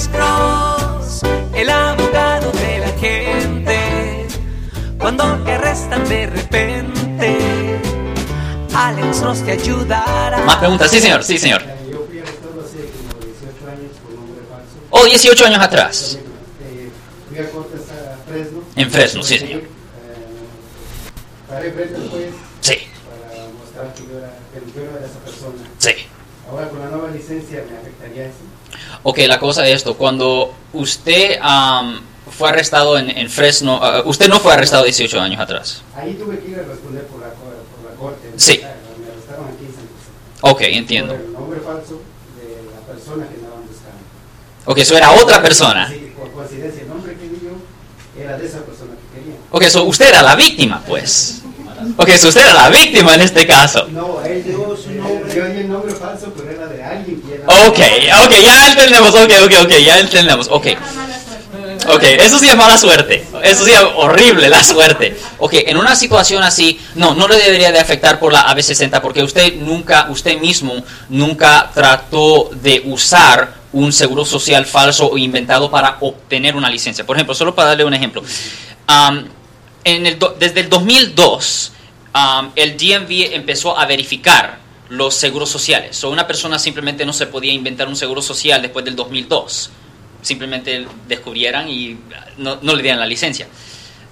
Alex Cross, el abogado de la gente. Cuando te arrestan de repente, Alex Cross te ayudará. Más preguntas, sí señor, sí señor. Yo fui arrestado hace como 18 años por nombre falso. Oh, 18 años atrás. Fui a cortes a Fresno. En Fresno, sí, señor. Paré frente al juez Sí, para mostrar que yo era, yo era esa persona. sí. Ahora con la nueva licencia me afectaría eso. Ok, la cosa es esto, cuando usted am, fue arrestado en, en Fresno, ah, usted no fue arrestado 18 años atrás. Ahí tuve que ir a responder por la, por la corte. Sí. Me arrestaron aquí en San José. Ok, entiendo. Por el nombre falso de la persona que andaban buscando. Ok, eso era otra persona. Sí, por coincidencia, el nombre que vi yo era de esa persona que quería. Ok, so usted era la víctima, pues. Ok, so usted era la víctima en este caso. No, él dio su nombre. Yo di el nombre falso, pero era de alguien que era. Ok, ok, ya entendemos, ok, ok, ok, ya entendemos, ok. Ok, eso sí es mala suerte, eso sí es horrible la suerte. Ok, en una situación así, no, no le debería de afectar por la AB60 porque usted nunca, usted mismo nunca trató de usar un seguro social falso o inventado para obtener una licencia. Por ejemplo, solo para darle un ejemplo. Am, en el do- desde el 2002, am, el DMV empezó a verificar los seguros sociales. O una persona simplemente no se podía inventar un seguro social después del 2002. Simplemente descubrieran y no, no le dieran la licencia.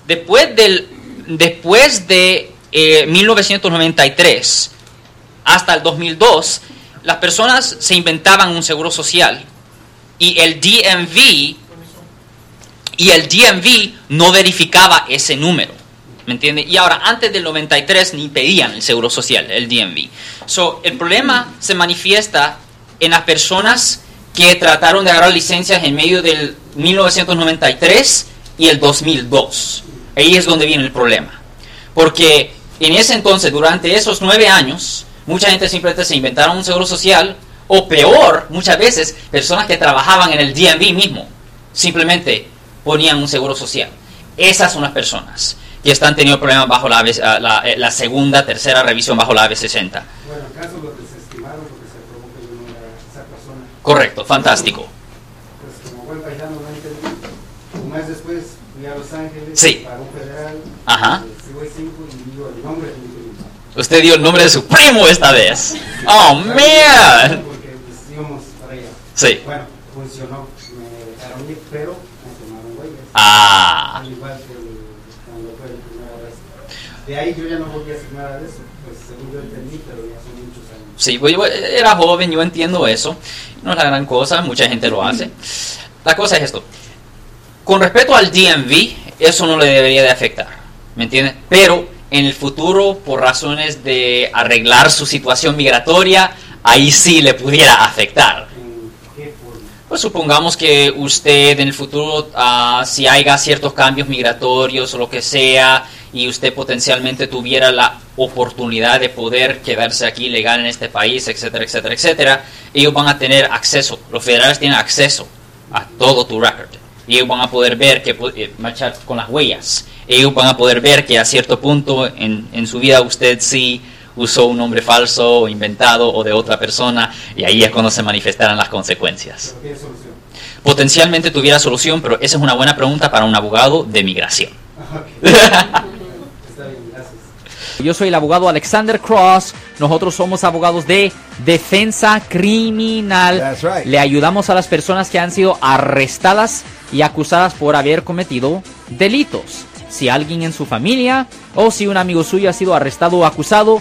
Después, del, después de eh, 1993 hasta el 2002, las personas se inventaban un seguro social y el DMV y el DMV no verificaba ese número. ¿Me entiende? Y ahora, antes del 93 ni pedían el seguro social, el DMV. So, el problema se manifiesta en las personas que trataron de agarrar licencias en medio del 1993 y el 2002. Ahí es donde viene el problema. Porque en ese entonces, durante esos nueve años, mucha gente simplemente se inventaron un seguro social, o peor, muchas veces, personas que trabajaban en el DMV mismo, simplemente ponían un seguro social. Esas son las personas que están teniendo problemas bajo la, ah, la, eh, la segunda, tercera revisión bajo la AB60. Bueno, en caso lo desestimaron porque se probó que no esa persona. Correcto, fantástico. Pues como buen paisano no entendí. Un mes después fui a Los Ángeles Sí. para un federal. Ajá. eh, Freeway 5 y digo el nombre de mi primo. Usted dio el nombre de su primo esta vez. Oh, man. Porque pues íbamos para allá. Sí. Bueno, funcionó. Me dejaron ir, pero me tomaron huellas. Ah. Al igual que el- cuando fue el primer arresto. De ahí yo ya no volví a hacer nada de eso. Pues según yo entendí, pero ya muchos años. Sí, pues yo era joven, yo entiendo eso. No es la gran cosa, mucha gente lo hace. La cosa es esto. Con respecto al DMV, eso no le debería de afectar. ¿Me entiendes? Pero en el futuro, por razones de arreglar su situación migratoria, ahí sí le pudiera afectar. Pues supongamos que usted en el futuro, ah, si haya ciertos cambios migratorios o lo que sea, y usted potencialmente tuviera la oportunidad de poder quedarse aquí legal en este país, etcétera, etcétera, etcétera, ellos van a tener acceso, los federales tienen acceso a todo tu record. Y ellos van a poder ver que, eh, marchar con las huellas. Ellos van a poder ver que a cierto punto en, en su vida usted sí usó un nombre falso o inventado o de otra persona y ahí es cuando se manifestarán las consecuencias. Potencialmente tuviera solución, pero esa es una buena pregunta para un abogado de migración. Gracias. Yo soy el abogado Alexander Cross. Nosotros somos abogados de defensa criminal. That's right. Le ayudamos a las personas que han sido arrestadas y acusadas por haber cometido delitos. Si alguien en su familia o si un amigo suyo ha sido arrestado o acusado,